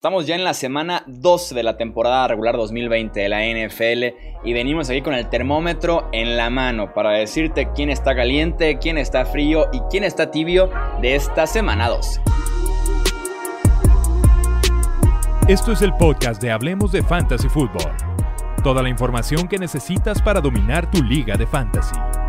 Estamos ya en la semana 12 de la temporada regular 2020 de la NFL y venimos aquí con el termómetro en la mano para decirte quién está caliente, quién está frío y quién está tibio de esta semana 12. Esto es el podcast de Hablemos de Fantasy Football. Toda la información que necesitas para dominar tu liga de fantasy.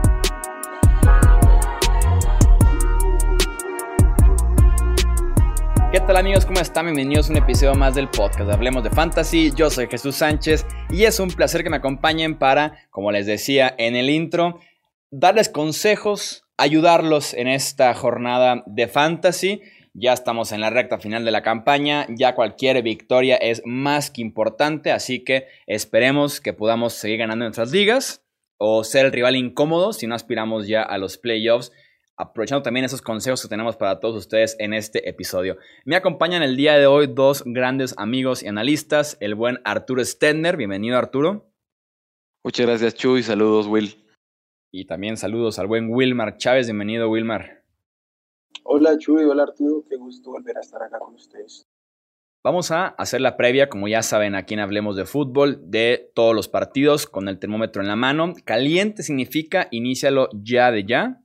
¿Qué tal amigos? ¿Cómo están? Bienvenidos a un episodio más del podcast Hablemos de Fantasy. Yo soy Jesús Sánchez y es un placer que me acompañen para, como les decía en el intro, darles consejos, ayudarlos en esta jornada de Fantasy. Ya estamos en la recta final de la campaña, ya cualquier victoria es más que importante, así que esperemos que podamos seguir ganando nuestras ligas o ser el rival incómodo si no aspiramos ya a los playoffs aprovechando también esos consejos que tenemos para todos ustedes en este episodio. Me acompañan el día de hoy dos grandes amigos y analistas, el buen Arturo Stender, bienvenido Arturo. Muchas gracias Chuy, saludos Will. Y también saludos al buen Wilmar Chávez, bienvenido Wilmar. Hola Chuy, hola Arturo, qué gusto volver a estar acá con ustedes. Vamos a hacer la previa, como ya saben, aquí en Hablemos de Fútbol, de todos los partidos con el termómetro en la mano. Caliente significa inícialo ya de ya.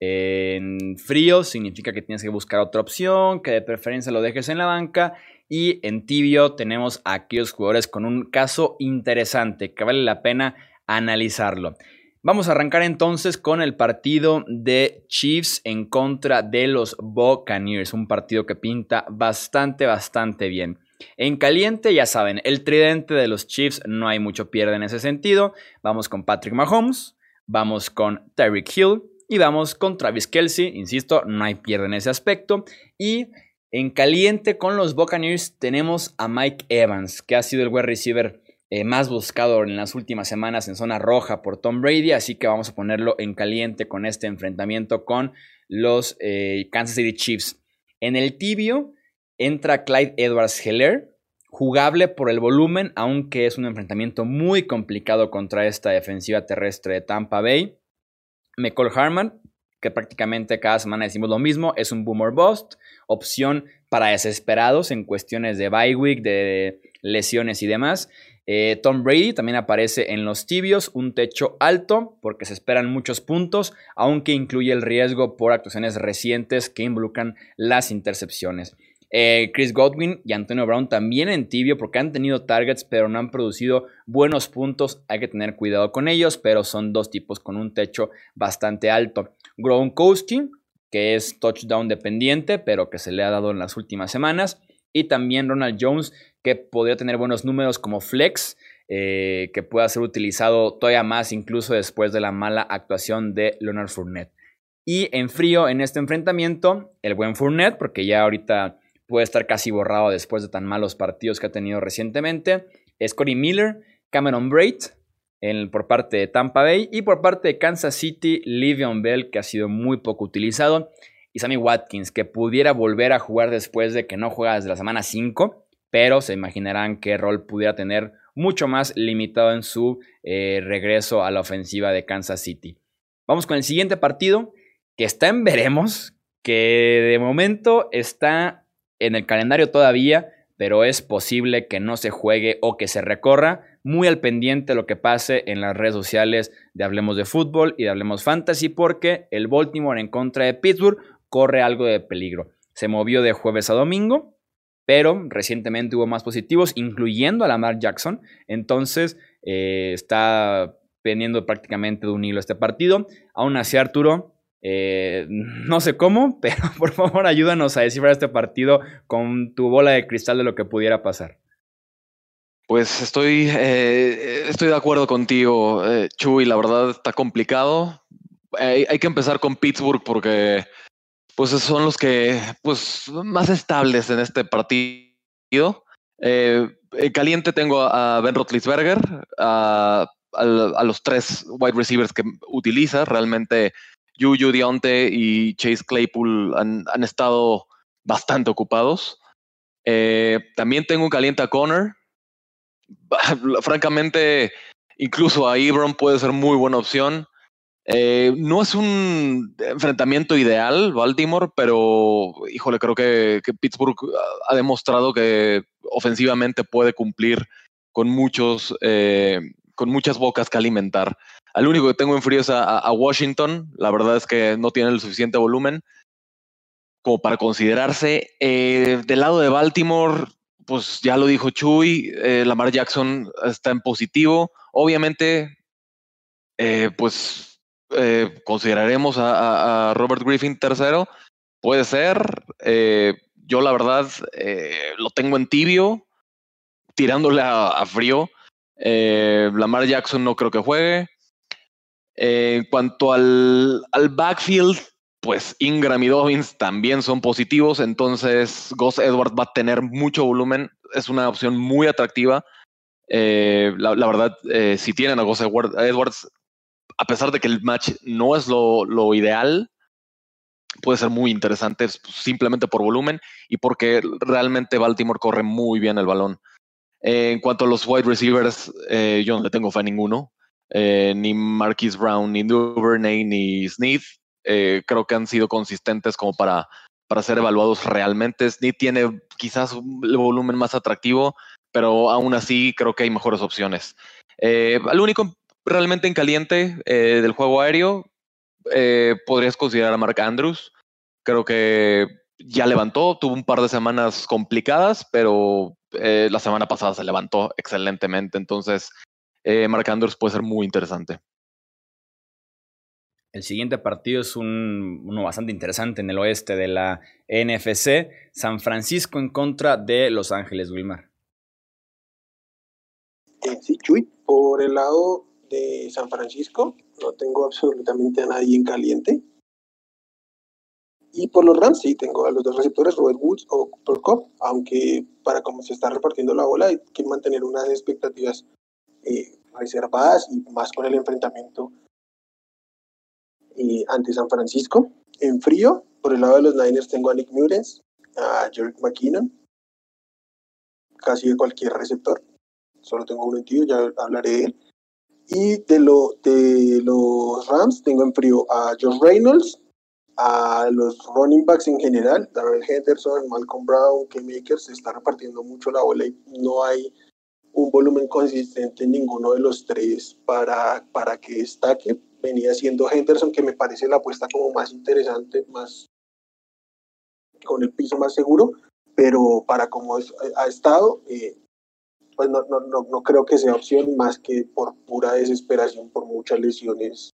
En frío significa que tienes que buscar otra opción, que de preferencia lo dejes en la banca. Y en tibio tenemos a aquellos jugadores con un caso interesante que vale la pena analizarlo. Vamos a arrancar entonces con el partido de Chiefs en contra de los Buccaneers, un partido que pinta bastante, bastante bien. En caliente, ya saben, el tridente de los Chiefs no hay mucho pierde en ese sentido. Vamos con Patrick Mahomes, vamos con Tyreek Hill, y vamos con Travis Kelsey, insisto, no hay pierde en ese aspecto. Y en caliente con los Buccaneers tenemos a Mike Evans, que ha sido el wide receiver eh, más buscado en las últimas semanas en zona roja por Tom Brady, así que vamos a ponerlo en caliente con este enfrentamiento con los eh, Kansas City Chiefs. En el tibio entra Clyde Edwards Heller, jugable por el volumen, aunque es un enfrentamiento muy complicado contra esta defensiva terrestre de Tampa Bay. McCall Harman, que prácticamente cada semana decimos lo mismo, es un boomer bust, opción para desesperados en cuestiones de bye week, de lesiones y demás. Eh, Tom Brady también aparece en los tibios, un techo alto porque se esperan muchos puntos, aunque incluye el riesgo por actuaciones recientes que involucran las intercepciones. Eh, Chris Godwin y Antonio Brown también en tibio porque han tenido targets pero no han producido buenos puntos. Hay que tener cuidado con ellos, pero son dos tipos con un techo bastante alto. Gronkowski, que es touchdown dependiente, pero que se le ha dado en las últimas semanas. Y también Ronald Jones, que podría tener buenos números como flex, eh, que pueda ser utilizado todavía más incluso después de la mala actuación de Leonard Fournette. Y en frío en este enfrentamiento, el buen Fournette, porque ya ahorita puede estar casi borrado después de tan malos partidos que ha tenido recientemente. Es Miller, Cameron Braid por parte de Tampa Bay y por parte de Kansas City, Livion Bell, que ha sido muy poco utilizado, y Sammy Watkins, que pudiera volver a jugar después de que no juega desde la semana 5, pero se imaginarán qué rol pudiera tener mucho más limitado en su eh, regreso a la ofensiva de Kansas City. Vamos con el siguiente partido, que está en veremos, que de momento está en el calendario todavía, pero es posible que no se juegue o que se recorra. Muy al pendiente lo que pase en las redes sociales de Hablemos de Fútbol y de Hablemos Fantasy, porque el Baltimore en contra de Pittsburgh corre algo de peligro. Se movió de jueves a domingo, pero recientemente hubo más positivos, incluyendo a Lamar Jackson. Entonces eh, está pendiendo prácticamente de un hilo este partido. Aún así, Arturo, eh, no sé cómo, pero por favor ayúdanos a descifrar este partido con tu bola de cristal de lo que pudiera pasar. Pues estoy, eh, estoy de acuerdo contigo, eh, Chuy. La verdad está complicado. Hay, que empezar con Pittsburgh porque pues son los que pues más estables en este partido. caliente tengo a Ben Roethlisberger, a, a, los tres wide receivers que utiliza. Realmente Juju Dionte y Chase Claypool han, estado bastante ocupados. Eh, también tengo un caliente a Connor. Francamente, incluso a Ebron puede ser muy buena opción. Eh, no es un enfrentamiento ideal, Baltimore, pero híjole, creo que, Pittsburgh ha demostrado que ofensivamente puede cumplir con muchos, eh, con muchas bocas que alimentar. Al único que tengo en frío es a, Washington. La verdad es que no tiene el suficiente volumen como para considerarse. Eh, del lado de Baltimore, pues ya lo dijo Chuy, Lamar Jackson está en positivo. Obviamente, pues eh, consideraremos a, Robert Griffin tercero. Puede ser. Eh, yo la verdad eh, lo tengo en tibio, tirándole a, frío. Lamar Jackson no creo que juegue. En cuanto al, backfield, pues Ingram y Dobbins también son positivos, entonces Gus Edwards va a tener mucho volumen, es una opción muy atractiva. la, la, verdad, si tienen a Gus Edwards, a pesar de que el match no es lo, ideal, puede ser muy interesante simplemente por volumen y porque realmente Baltimore corre muy bien el balón. en cuanto a los wide receivers, eh, yo no le tengo fe a ninguno. Eh, ni Marquise Brown, ni Duvernay, ni Smith. Eh, creo que han sido consistentes como para, para ser evaluados realmente. Smith tiene quizás el volumen más atractivo, pero aún así creo que hay mejores opciones. el único realmente en caliente eh, del juego aéreo, eh, podrías considerar a Mark Andrews. Creo que ya levantó, tuvo un par de semanas complicadas, pero eh, la semana pasada se levantó excelentemente. Entonces, Mark Andrews puede ser muy interesante. El siguiente partido es un, uno bastante interesante en el oeste de la NFC. San Francisco en contra de Los Ángeles, Wilmar. Sí, Chuy, por el lado de San Francisco, no tengo absolutamente a nadie en caliente. Y por los Rams sí, tengo a los dos receptores, Robert Woods o Cooper Cup, aunque para cómo se está repartiendo la bola hay que mantener unas expectativas eh, reservadas y más con el enfrentamiento eh, ante San Francisco. En frío, por el lado de los Niners tengo a Nick Murens, a Jerry McKinnon, casi de cualquier receptor. Solo tengo uno en tío, ya hablaré de él. Y de, lo, de los Rams tengo en frío a Josh Reynolds, a los running backs en general, Darrell Henderson, Malcolm Brown, K Makers, se está repartiendo mucho la bola y no hay un volumen consistente en ninguno de los tres para, para que destaque. Venía siendo Henderson, que me parece la apuesta como más interesante, más con el piso más seguro, pero para como ha estado, eh, pues no, no, no, no creo que sea opción más que por pura desesperación, por muchas lesiones.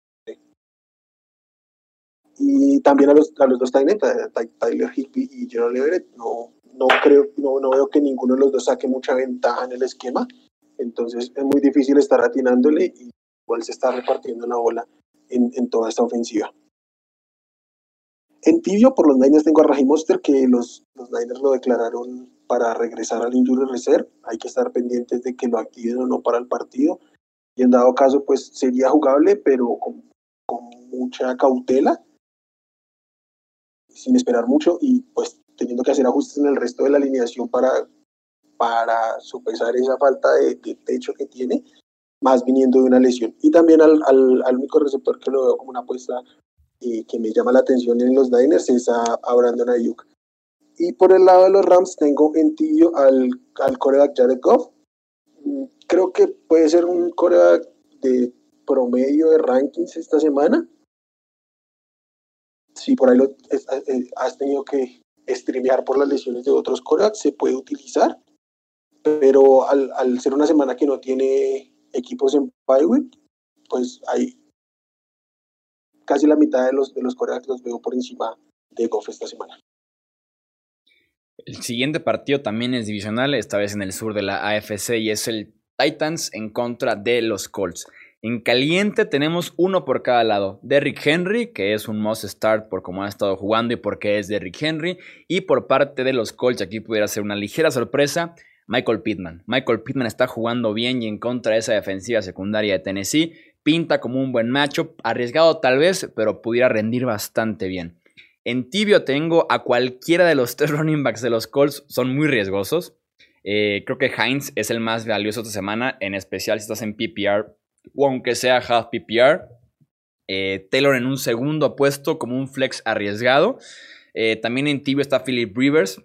Y también a los, a los dos Tyler Higby y Gerald Everett, no, no creo, no, no veo que ninguno de los dos saque mucha ventaja en el esquema. Entonces es muy difícil estar atinándole y igual se está repartiendo la bola en, en toda esta ofensiva. En tibio, por los Niners tengo a Raheem Monster, que los, los Niners lo declararon para regresar al injury reserve. Hay que estar pendientes de que lo activen o no para el partido. Y en dado caso, pues sería jugable, pero con, mucha cautela, sin esperar mucho y pues teniendo que hacer ajustes en el resto de la alineación para, para sopesar esa falta de, techo que tiene, más viniendo de una lesión. Y también al, al, único receptor que lo veo como una apuesta y que me llama la atención en los Niners es a, a Brandon Ayuk. Y por el lado de los Rams tengo en tibio al, al coreback Jared Goff. Mm, creo que puede ser un coreback de promedio de rankings esta semana. Si por ahí lo, eh, eh, has tenido que streamear por las lesiones de otros corebacks, se puede utilizar. Pero al, al ser una semana que no tiene equipos en bye pues hay casi la mitad de los, de los corebacks los veo por encima de Goff esta semana. El siguiente partido también es divisional, esta vez en el sur de la AFC y es el Titans en contra de los Colts. En caliente tenemos uno por cada lado. Derrick Henry, que es un must start por cómo ha estado jugando y porque es Derrick Henry. Y por parte de los Colts, aquí pudiera ser una ligera sorpresa, Michael Pittman. Michael Pittman está jugando bien y en contra de esa defensiva secundaria de Tennessee. Pinta como un buen macho, arriesgado tal vez, pero pudiera rendir bastante bien. En tibio tengo a cualquiera de los tres running backs de los Colts, son muy riesgosos. Eh, creo que Heinz es el más valioso esta semana, en especial si estás en PPR o aunque sea half PPR. Eh, Taylor en un segundo puesto como un flex arriesgado. Eh, también en tibio está Philip Rivers.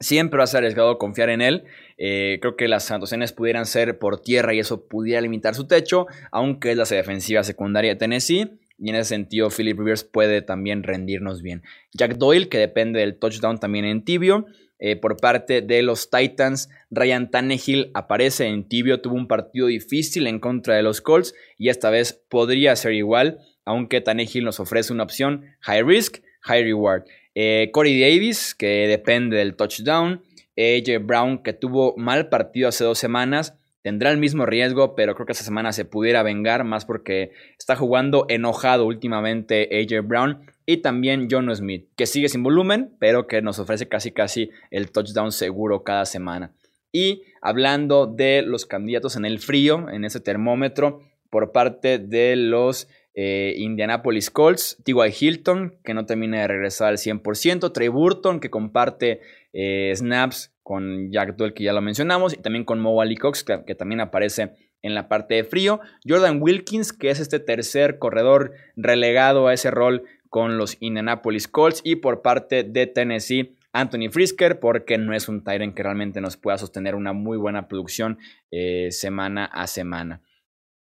Siempre va a ser arriesgado confiar en él. Eh, creo que las santosenes pudieran ser por tierra y eso pudiera limitar su techo, aunque es la defensiva secundaria de Tennessee. Y en ese sentido, Philip Rivers puede también rendirnos bien. Jack Doyle, que depende del touchdown también en tibio. Eh, por parte de los Titans, Ryan Tannehill aparece en tibio, tuvo un partido difícil en contra de los Colts y esta vez podría ser igual, aunque Tannehill nos ofrece una opción high risk, high reward. Eh, Corey Davis, que depende del touchdown. AJ Brown, que tuvo mal partido hace dos semanas, tendrá el mismo riesgo, pero creo que esta semana se pudiera vengar más porque está jugando enojado últimamente AJ Brown. Y también John Smith, que sigue sin volumen, pero que nos ofrece casi casi el touchdown seguro cada semana. Y hablando de los candidatos en el frío, en ese termómetro, por parte de los eh, Indianapolis Colts, T.Y. Hilton, que no termina de regresar al 100%, Trey Burton, que comparte eh, snaps con Jack Doyle, que ya lo mencionamos, y también con Mo Cox, que, también aparece en la parte de frío. Jordan Wilkins, que es este tercer corredor relegado a ese rol con los Indianapolis Colts. Y por parte de Tennessee, Anthony Frisker, porque no es un Tyrant que realmente nos pueda sostener una muy buena producción eh, semana a semana.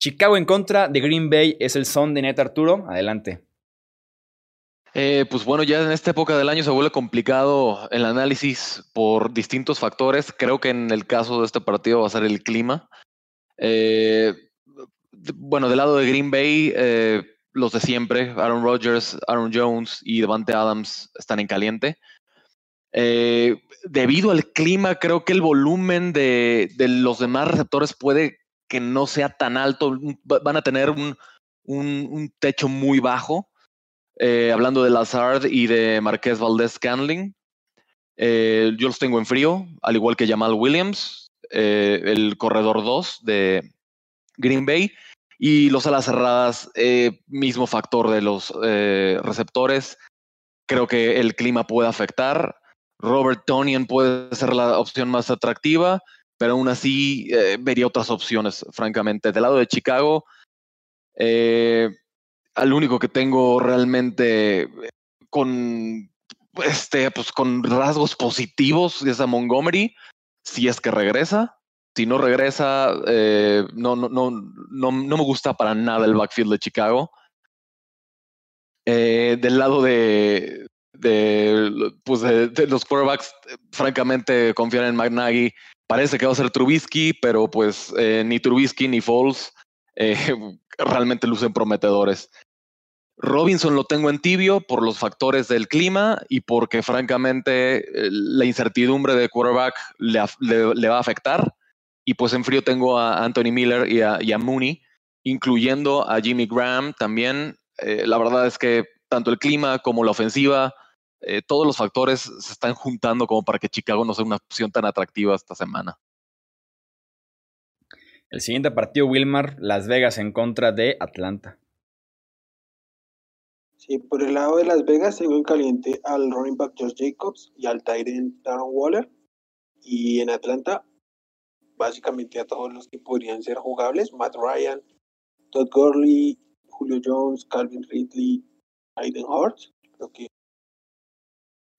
Chicago en contra de Green Bay es el son de Net Arturo. Adelante. Eh, pues bueno, ya en esta época del año se vuelve complicado el análisis por distintos factores. Creo que en el caso de este partido va a ser el clima. Eh, bueno, del lado de Green Bay, los de siempre, Aaron Rodgers, Aaron Jones y Devante Adams están en caliente. debido al clima, creo que el volumen de, los demás receptores puede que no sea tan alto, van a tener un, techo muy bajo. Eh, hablando de Lazard y de Marqués Valdez Scandling, eh, yo los tengo en frío, al igual que Jamal Williams, eh, el corredor 2 de Green Bay, y los alas cerradas, mismo factor de los receptores. Creo que el clima puede afectar. Robert Tonian puede ser la opción más atractiva pero aún así eh, vería otras opciones, francamente. Del lado de Chicago, eh, al único que tengo realmente eh, con, este, pues, con rasgos positivos es a Montgomery, si es que regresa. Si no regresa, no, no, no, no, me gusta para nada el backfield de Chicago. del lado de, pues los quarterbacks, francamente, confiar en McNaghy Parece que va a ser Trubisky, pero pues eh, ni Trubisky ni Foles eh, realmente lucen prometedores. Robinson lo tengo en tibio por los factores del clima y porque francamente eh, la incertidumbre de quarterback le, va a afectar. Y pues en frío tengo a Anthony Miller y a, Mooney, incluyendo a Jimmy Graham también. la verdad es que tanto el clima como la ofensiva eh, todos los factores se están juntando como para que Chicago no sea una opción tan atractiva esta semana. El siguiente partido, Wilmar, Las Vegas en contra de Atlanta. Sí, por el lado de Las Vegas tengo en caliente al running back Josh Jacobs y al Tyrant Darren Waller. Y en Atlanta, básicamente a todos los que podrían ser jugables, Matt Ryan, Todd Gurley, Julio Jones, Calvin Ridley, Aiden Hurts. Creo que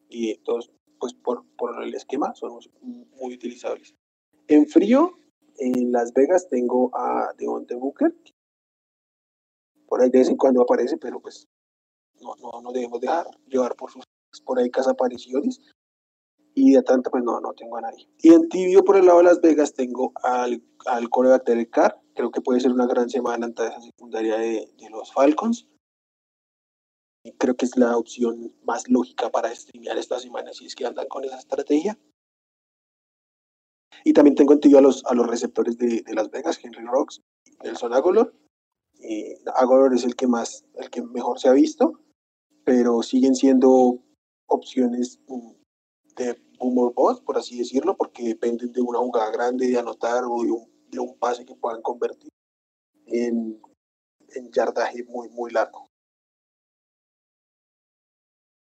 y todos, pues por, por el esquema, son muy utilizables. En frío, en Las Vegas tengo a Devonte Booker. Por ahí de vez en cuando aparece, pero pues no, no, no debemos dejar llevar por sus por ahí casa apariciones. Y de tanto, pues no, no tengo a nadie. Y en tibio, por el lado de Las Vegas, tengo al, al coreback Derek Carr. Creo que puede ser una gran semana ante esa secundaria de, de los Falcons creo que es la opción más lógica para streamear esta semana si es que andan con esa estrategia. Y también tengo en a los, a los receptores de, Las Vegas, Henry Rocks, Nelson Agolor. Eh, Agolor es el que más, el que mejor se ha visto, pero siguen siendo opciones de boomer boss, por así decirlo, porque dependen de una jugada grande de anotar o de un, de un pase que puedan convertir en, en yardaje muy, muy largo.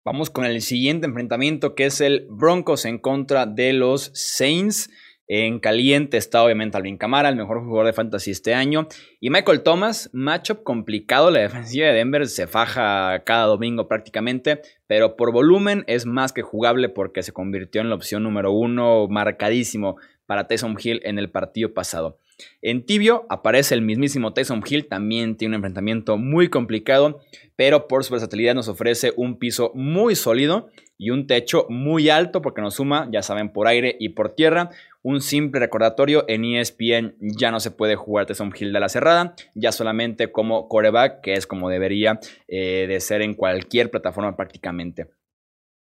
Vamos con el siguiente enfrentamiento que es el Broncos en contra de los Saints. En caliente está obviamente Alvin Kamara, el mejor jugador de fantasy este año. Y Michael Thomas, matchup complicado. La defensiva de Denver se faja cada domingo prácticamente. Pero por volumen es más que jugable porque se convirtió en la opción número uno marcadísimo para Tyson Hill en el partido pasado. En tibio aparece el mismísimo Tyson Hill, también tiene un enfrentamiento muy complicado, pero por su versatilidad nos ofrece un piso muy sólido y un techo muy alto porque nos suma, ya saben, por aire y por tierra. Un simple recordatorio, en ESPN ya no se puede jugar Tyson Hill de la cerrada, ya solamente como coreback, que es como debería eh, de ser en cualquier plataforma prácticamente.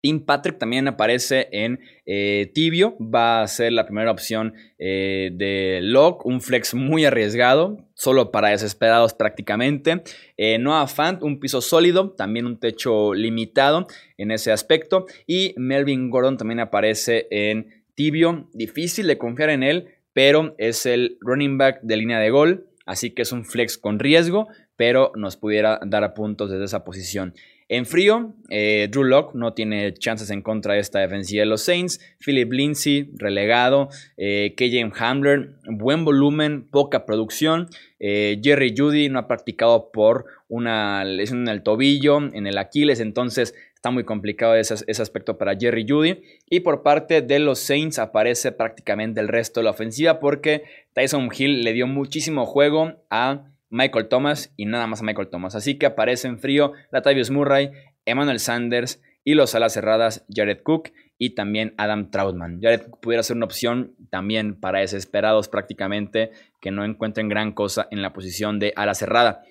Tim Patrick también aparece en eh, Tibio, va a ser la primera opción eh, de Lock, un flex muy arriesgado, solo para desesperados prácticamente. Eh, Noah Fant, un piso sólido, también un techo limitado en ese aspecto. Y Melvin Gordon también aparece en Tibio, difícil de confiar en él, pero es el running back de línea de gol, así que es un flex con riesgo, pero nos pudiera dar puntos desde esa posición. En frío, eh, Drew Locke no tiene chances en contra de esta defensiva de los Saints. Philip Lindsay, relegado. Eh, KJ Hamler, buen volumen, poca producción. Eh, Jerry Judy no ha practicado por una lesión en el tobillo, en el Aquiles, entonces está muy complicado ese, ese, aspecto para Jerry Judy. Y por parte de los Saints aparece prácticamente el resto de la ofensiva porque Tyson Hill le dio muchísimo juego a Michael Thomas y nada más a Michael Thomas. Así que aparece en frío Latavius Murray, Emmanuel Sanders y los alas cerradas Jared Cook y también Adam Troutman. Jared Cook pudiera ser una opción también para desesperados prácticamente que no encuentren gran cosa en la posición de ala cerrada.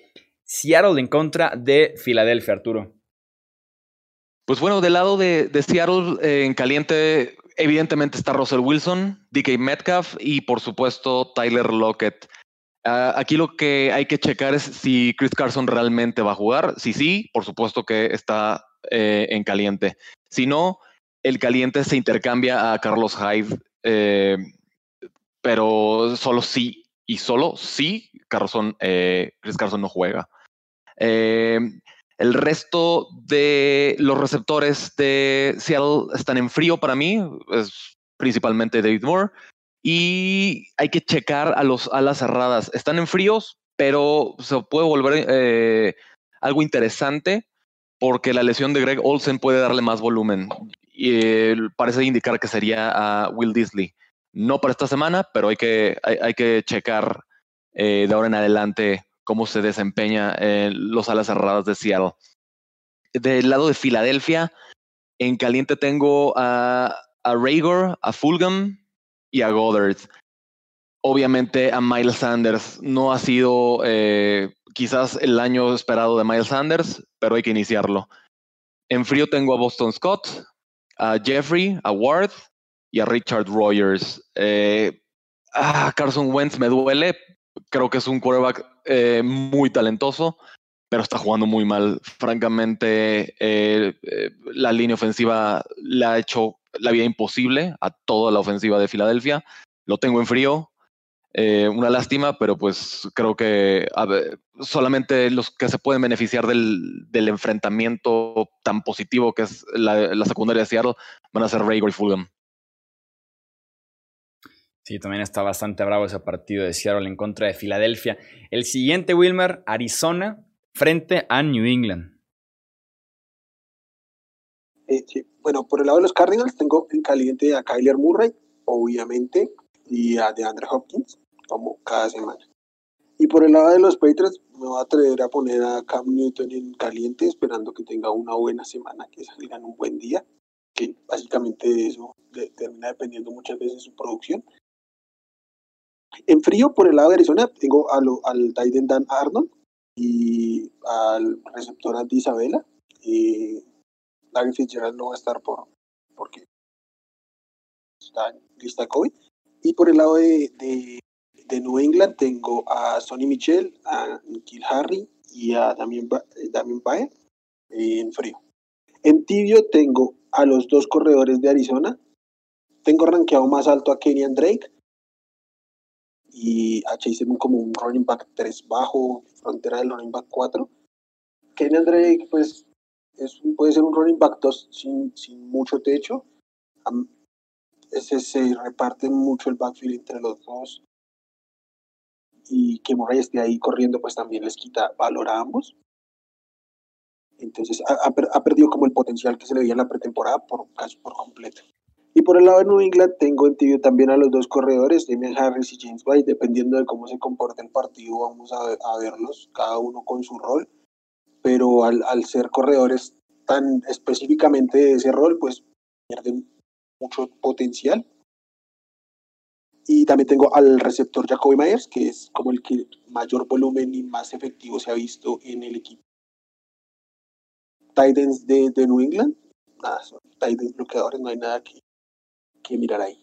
Seattle en contra de Filadelfia, Arturo. Pues bueno, del lado de, Seattle eh, en caliente, evidentemente está Russell Wilson, DK Metcalf y por supuesto Tyler Lockett. Ah, aquí lo que hay que checar es si Chris Carson realmente va a jugar. Si sí, por supuesto que está eh, en caliente. Si no, el caliente se intercambia a Carlos Hyde, eh, pero solo sí y solo sí Carson, eh, Chris Carson no juega. el resto de los receptores de Seattle están en frío para mí, es principalmente David Moore. Y hay que checar a los alas cerradas. Están en fríos, pero se puede volver eh, algo interesante porque la lesión de Greg Olsen puede darle más volumen. Y parece indicar que sería a Will Disley. No para esta semana, pero hay que, hay, que checar eh, de ahora en adelante cómo se desempeña eh, los alas cerradas de Seattle. Del lado de Filadelfia, en caliente tengo a, a Rager, a Fulgham, y a Goddard. Obviamente a Miles Sanders no ha sido eh, quizás el año esperado de Miles Sanders, pero hay que iniciarlo. En frío tengo a Boston Scott, a Jeffrey, a Ward y a Richard Rogers. Eh, ah, Carson Wentz me duele. Creo que es un quarterback eh, muy talentoso, pero está jugando muy mal. Francamente, la línea ofensiva le ha hecho la vida imposible a toda la ofensiva de Filadelfia. Lo tengo en frío. Eh, una lástima, pero pues creo que solamente los que se pueden beneficiar del, enfrentamiento tan positivo que es la, secundaria de Seattle van a ser Ray y Fulham. Sí, también está bastante bravo ese partido de Seattle en contra de Filadelfia. El siguiente, Wilmer, Arizona frente a New England. Eh, bueno, por el lado de los Cardinals tengo en caliente a Kyler Murray, obviamente, y a DeAndre Hopkins, como cada semana. Y por el lado de los Patriots, me voy a atrever a poner a Cam Newton en caliente, esperando que tenga una buena semana, que salga un buen día, que básicamente eso termina dependiendo muchas veces de su producción. En frío, por el lado de Arizona, tengo al Titan Dan Arnold y al receptor Andy Isabela. Eh, Larry Fitzgerald no va a estar por, porque está lista COVID. Y por el lado de, de, de New England tengo a Sonny Michel, a Nikhil Harry y a Damien, Damien Baer en frío. En tibio tengo a los dos corredores de Arizona. Tengo rankeado más alto a Kenyan Drake y a Chase como un running back 3 bajo, frontera del running back 4. Kenyan Drake, pues puede ser un running back 2 sin, sin mucho techo. ese se reparte mucho el backfield entre los dos. Y que Murray esté ahí corriendo, pues también les quita valor a ambos. Entonces ha, ha, perdido como el potencial que se le veía en la pretemporada por casi por completo. Y por el lado de New England tengo en tibio también a los dos corredores, Damian Harris y James White, dependiendo de cómo se comporte el partido, vamos a, a verlos, cada uno con su rol. Pero al, al ser corredores tan específicamente de ese rol, pues pierden mucho potencial. Y también tengo al receptor Jacoby Myers, que es como el que mayor volumen y más efectivo se ha visto en el equipo. Titans de, de New England, nada, son Titans bloqueadores, no hay nada que, que mirar ahí.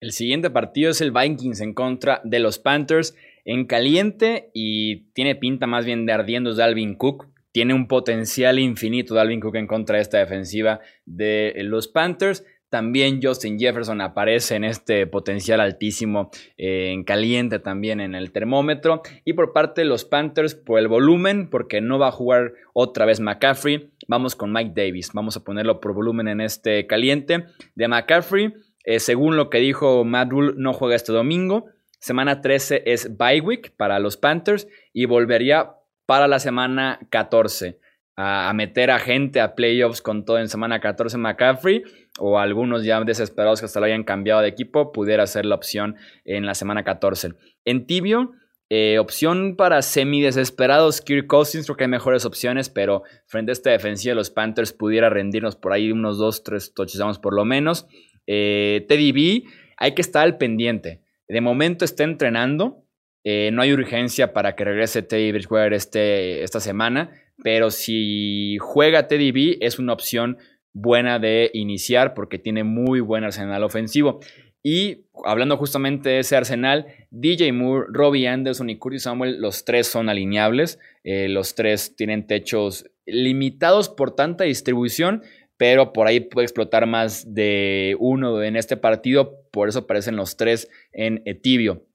El siguiente partido es el Vikings en contra de los Panthers en caliente y tiene pinta más bien de ardiendo de Alvin Cook tiene un potencial infinito Dalvin Cook en contra de esta defensiva de los Panthers. También Justin Jefferson aparece en este potencial altísimo eh, en caliente también en el termómetro. Y por parte de los Panthers, por el volumen, porque no va a jugar otra vez McCaffrey, vamos con Mike Davis. Vamos a ponerlo por volumen en este caliente de McCaffrey. Eh, según lo que dijo Matt no juega este domingo. Semana 13 es bye week para los Panthers y volvería para la semana 14. A, meter a gente a playoffs con todo en semana 14 McCaffrey o algunos ya desesperados que hasta lo hayan cambiado de equipo pudiera ser la opción en la semana 14. En tibio, eh, opción para semi desesperados, Kirk Cousins, creo que hay mejores opciones, pero frente a esta defensiva de los Panthers pudiera rendirnos por ahí unos 2-3 touchdowns por lo menos. Eh, Teddy B, hay que estar al pendiente. De momento está entrenando, eh, no hay urgencia para que regrese Teddy Bridgewater este, esta semana, pero si juega Teddy B es una opción buena de iniciar porque tiene muy buen arsenal ofensivo. Y hablando justamente de ese arsenal, DJ Moore, Robbie Anderson y Curtis Samuel, los tres son alineables. Eh, los tres tienen techos limitados por tanta distribución, pero por ahí puede explotar más de uno en este partido. Por eso aparecen los tres en tibio.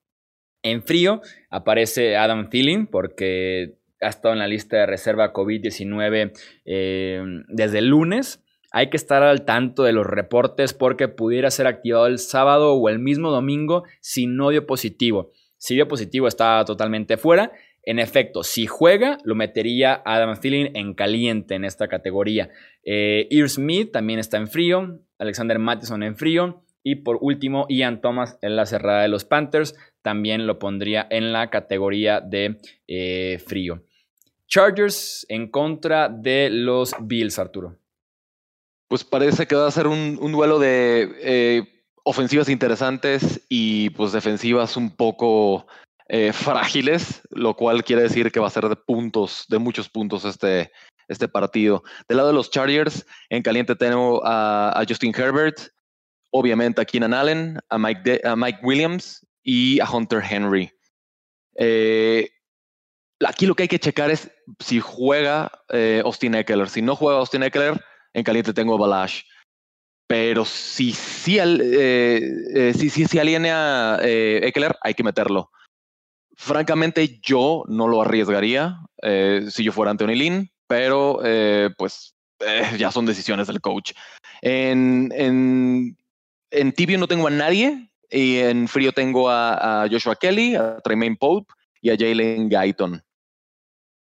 En frío aparece Adam Thielen porque ha estado en la lista de reserva COVID-19 eh, desde el lunes. Hay que estar al tanto de los reportes porque pudiera ser activado el sábado o el mismo domingo si no dio positivo. Si dio positivo está totalmente fuera. En efecto, si juega, lo metería Adam Thielen en caliente en esta categoría. Eh, Smith también está en frío. Alexander Matheson en frío. Y por último, Ian Thomas en la cerrada de los Panthers también lo pondría en la categoría de eh, frío. Chargers en contra de los Bills, Arturo. Pues parece que va a ser un, duelo de eh, ofensivas interesantes y pues defensivas un poco eh, frágiles, lo cual quiere decir que va a ser de puntos, de muchos puntos este, este partido. Del lado de los Chargers, en caliente tengo a, Justin Herbert, obviamente a Keenan Allen, a Mike, Williams y a Hunter Henry. Eh, aquí lo que hay que checar es si juega eh, Austin Eckler. Si no juega Austin Eckler, en caliente tengo a Balash. Pero si si, si, si, aliena a Eckler, hay que meterlo. Francamente, yo no lo arriesgaría si yo fuera Anthony Lynn, pero pues ya son decisiones del coach. En, en, en tibio no tengo a nadie, y en frío tengo a, Joshua Kelly, a Tremaine Pope y a Jalen Guyton.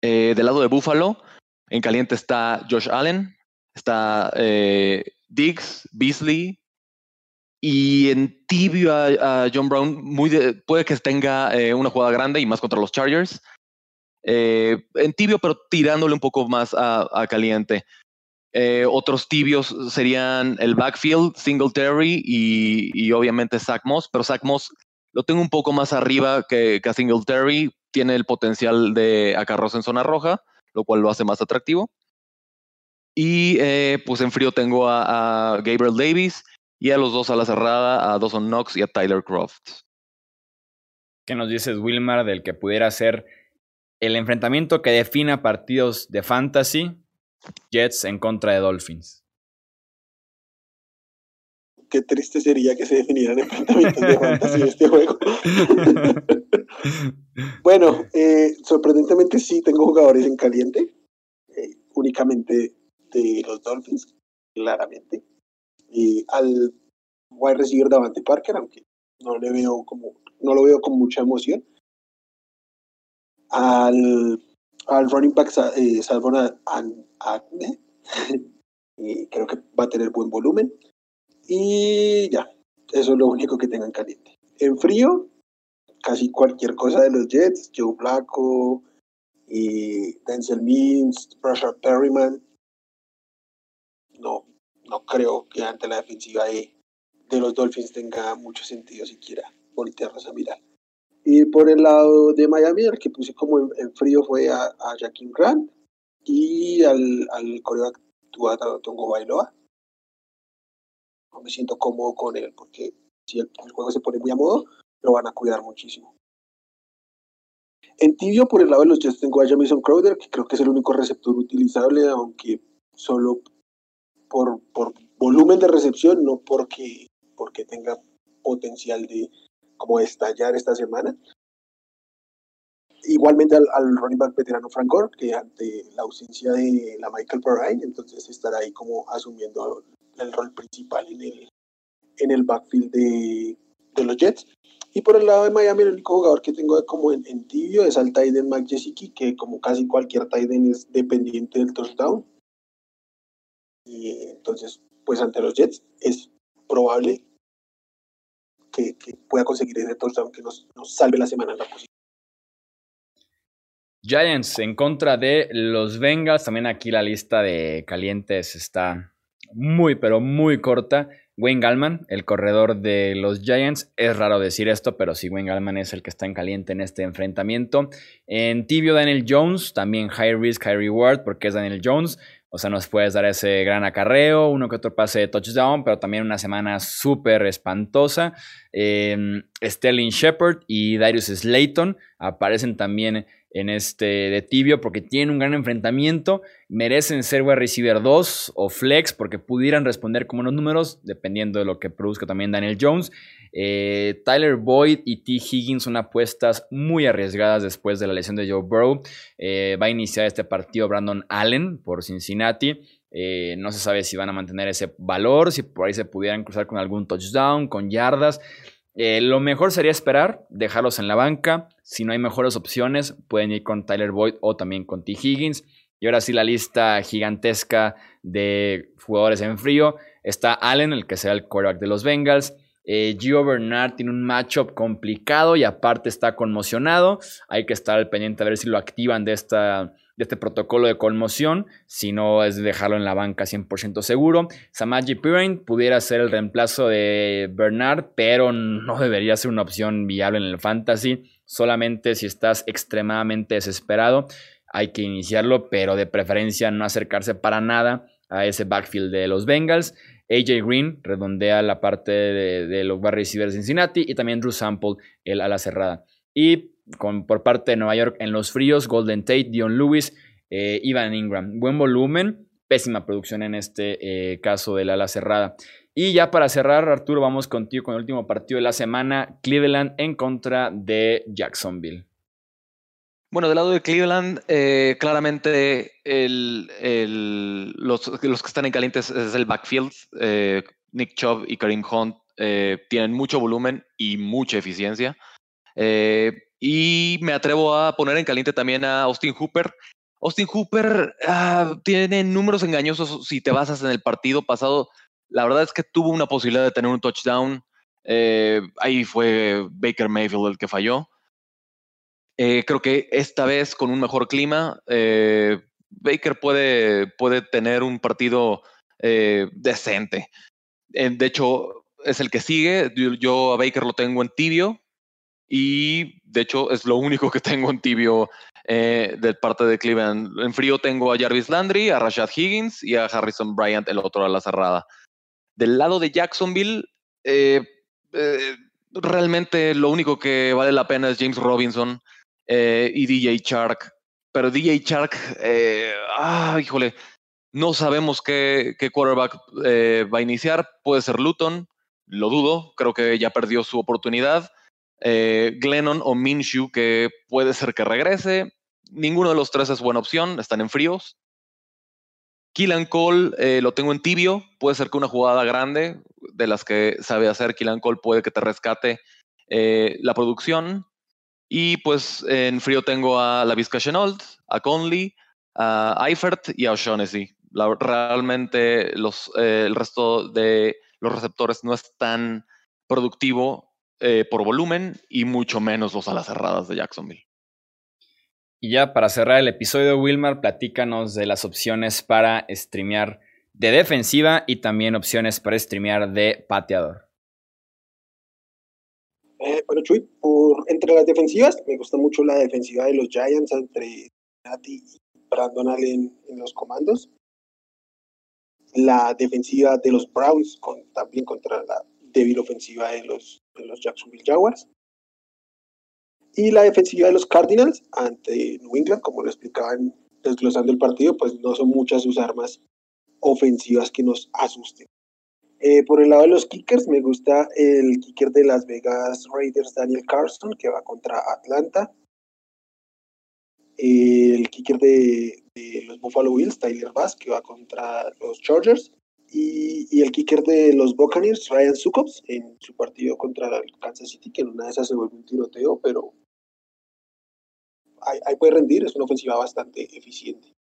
Eh, del lado de Buffalo, en caliente está Josh Allen, está eh, Diggs, Beasley. Y en tibio a, John Brown, muy puede que tenga eh, una jugada grande y más contra los Chargers. en tibio, pero tirándole un poco más a caliente. Eh, otros tibios serían el backfield, Singletary y, obviamente Zach Moss, pero Zach Moss lo tengo un poco más arriba que, que a Singletary, tiene el potencial de acarroz en zona roja, lo cual lo hace más atractivo. Y eh, pues en frío tengo a, Gabriel Davis y a los dos a la cerrada, a Dawson Knox y a Tyler Croft. ¿Qué nos dices, Wilmar, del que pudiera ser el enfrentamiento que defina partidos de fantasy Jets en contra de Dolphins. Qué triste sería que se definieran enfrentamientos de fantasy en este juego. bueno, eh, sorprendentemente sí tengo jugadores en caliente, eh, únicamente de los Dolphins, claramente. Y al wide receiver Davante Parker, aunque no le veo como, no lo veo con mucha emoción. Al, al running back eh, Salvon Agne, y creo que va a tener buen volumen. Y ya, eso es lo único que tengan caliente. En frío, casi cualquier cosa de los Jets, Joe Blacko y Denzel Mims, Rashard Perryman. No, creo que ante la defensiva de, de los Dolphins tenga mucho sentido siquiera voltearlos a mirar. Y por el lado de Miami, el que puse como en, frío fue a, a Jaquim Grant y al, al coreback Tongo Bailoa. No me siento cómodo con él porque si el, juego se pone muy a modo, lo van a cuidar muchísimo. En tibio, por el lado de los Jets, tengo a Jamison Crowder, que creo que es el único receptor utilizable, aunque solo por, por volumen de recepción, no porque, porque tenga potencial de como estallar esta semana. Igualmente al, running back veterano Frank Gore, que ante la ausencia de la Michael Perrine, entonces estará ahí como asumiendo el rol principal en el, en el backfield de, de los Jets. Y por el lado de Miami, el único jugador que tengo como en, tibio es al Tyden Mac que como casi cualquier Tyden es dependiente del touchdown. Y entonces, pues ante los Jets es probable que, pueda conseguir ese touchdown que nos, salve la semana la posición. Giants en contra de los Bengals. También aquí la lista de calientes está muy, pero muy corta. Wayne Gallman, el corredor de los Giants. Es raro decir esto, pero sí, Wayne Gallman es el que está en caliente en este enfrentamiento. En tibio, Daniel Jones, también high risk, high reward, porque es Daniel Jones. O sea, nos puedes dar ese gran acarreo, uno que otro pase de touchdown, pero también una semana súper espantosa. Eh, Sterling Shepard y Darius Slayton aparecen también en este de tibio porque tienen un gran enfrentamiento, merecen ser wide receiver 2 o flex porque pudieran responder como unos números, dependiendo de lo que produzca también Daniel Jones. Eh, Tyler Boyd y T. Higgins son apuestas muy arriesgadas después de la lesión de Joe Burrow. Eh, va a iniciar este partido Brandon Allen por Cincinnati. Eh, no se sabe si van a mantener ese valor, si por ahí se pudieran cruzar con algún touchdown, con yardas. Eh, lo mejor sería esperar, dejarlos en la banca. Si no hay mejores opciones, pueden ir con Tyler Boyd o también con T. Higgins. Y ahora sí, la lista gigantesca de jugadores en frío. Está Allen, el que será el quarterback de los Bengals. Eh, Gio Bernard tiene un matchup complicado y aparte está conmocionado. Hay que estar al pendiente a ver si lo activan de esta de este protocolo de conmoción, si no es dejarlo en la banca 100% seguro. Samaji Pirine pudiera ser el reemplazo de Bernard, pero no debería ser una opción viable en el fantasy. Solamente si estás extremadamente desesperado, hay que iniciarlo, pero de preferencia no acercarse para nada a ese backfield de los Bengals. AJ Green redondea la parte de, los wide receivers de Cincinnati y también Drew Sample, el ala cerrada. Y por parte de Nueva York en los fríos, Golden Tate, Dion Lewis, eh, Ivan Ingram. Buen volumen, pésima producción en este eh, caso del ala cerrada. Y ya para cerrar, Arturo, vamos contigo con el último partido de la semana, Cleveland en contra de Jacksonville. Bueno, del lado de Cleveland, eh, claramente los, que están en calientes es el backfield. Nick Chubb y Kareem Hunt tienen mucho volumen y mucha eficiencia. Y me atrevo a poner en caliente también a Austin Hooper. Austin Hooper ah, tiene números engañosos si te basas en el partido pasado. La verdad es que tuvo una posibilidad de tener un touchdown. Eh, ahí fue Baker Mayfield el que falló. Eh, creo que esta vez con un mejor clima, eh, Baker puede, puede tener un partido decente. de hecho, es el que sigue. yo a Baker lo tengo en tibio y de hecho es lo único que tengo en tibio eh, de parte de Cleveland. En frío tengo a Jarvis Landry, a Rashad Higgins y a Harrison Bryant, el otro a la cerrada. Del lado de Jacksonville, eh, eh, realmente lo único que vale la pena es James Robinson y DJ Shark. Pero DJ Shark, ah, híjole, no sabemos qué, qué quarterback va a iniciar. Puede ser Luton, lo dudo, creo que ya perdió su oportunidad. Eh, Glennon o Minshew, que puede ser que regrese. Ninguno de los tres es buena opción, están en fríos. Killan Cole eh, lo tengo en tibio, puede ser que una jugada grande de las que sabe hacer Killan Cole puede que te rescate eh, la producción. Y pues en frío tengo a la Vizca a Conley, a Eifert y a O'Shaughnessy. realmente los, eh, el resto de los receptores no es tan productivo por volumen y mucho menos los alas cerradas de Jacksonville. Y ya para cerrar el episodio, Wilmar, platícanos de las opciones para streamear de defensiva y también opciones para streamear de pateador. Eh, bueno, Chuy, por, entre las defensivas, me gusta mucho la defensiva de los Giants entre Nati y Brandon Allen en los comandos. La defensiva de los Browns con, también contra la débil ofensiva de los, de los Jacksonville Jaguars. Y la defensiva de los Cardinals ante New England, como lo explicaban desglosando el partido, pues no son muchas sus armas ofensivas que nos asusten. Eh, por el lado de los kickers, me gusta el kicker de Las Vegas Raiders, Daniel Carson, que va contra Atlanta. El kicker de, los Buffalo Bills, Tyler Bass, que va contra los Chargers. Y, el kicker de los Buccaneers, Ryan Suckups, en su partido contra el Kansas City, que en una de esas se vuelve un tiroteo, pero ahí, puede rendir, es una ofensiva bastante eficiente.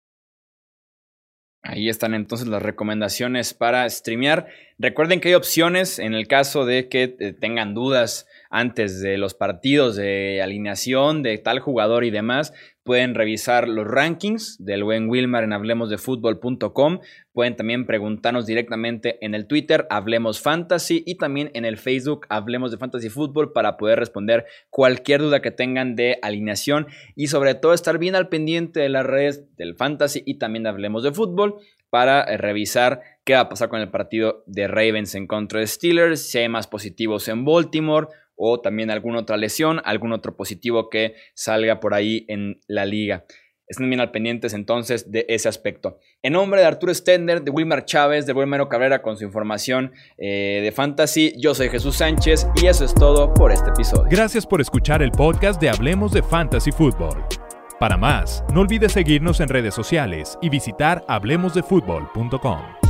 Ahí están entonces las recomendaciones para streamear. Recuerden que hay opciones en el caso de que eh, tengan dudas antes de los partidos de alineación de tal jugador y demás. Pueden revisar los rankings del buen Wilmar en hablemosdefutbol.com. Pueden también preguntarnos directamente en el Twitter Hablemos Fantasy y también en el Facebook Hablemos de Fantasy Fútbol para poder responder cualquier duda que tengan de alineación y sobre todo estar bien al pendiente de las redes del Fantasy y también Hablemos de Fútbol para eh, revisar qué va a pasar con el partido de Ravens en contra de Steelers, si hay más positivos en Baltimore o también alguna otra lesión, algún otro positivo que salga por ahí en la liga. Estén bien al pendientes entonces de ese aspecto. En nombre de Arturo Stender, de Wilmar Chávez, de Wilmero Cabrera con su información eh, de Fantasy, yo soy Jesús Sánchez y eso es todo por este episodio. Gracias por escuchar el podcast de Hablemos de Fantasy Football. Para más, no olvides seguirnos en redes sociales y visitar hablemosdefutbol.com.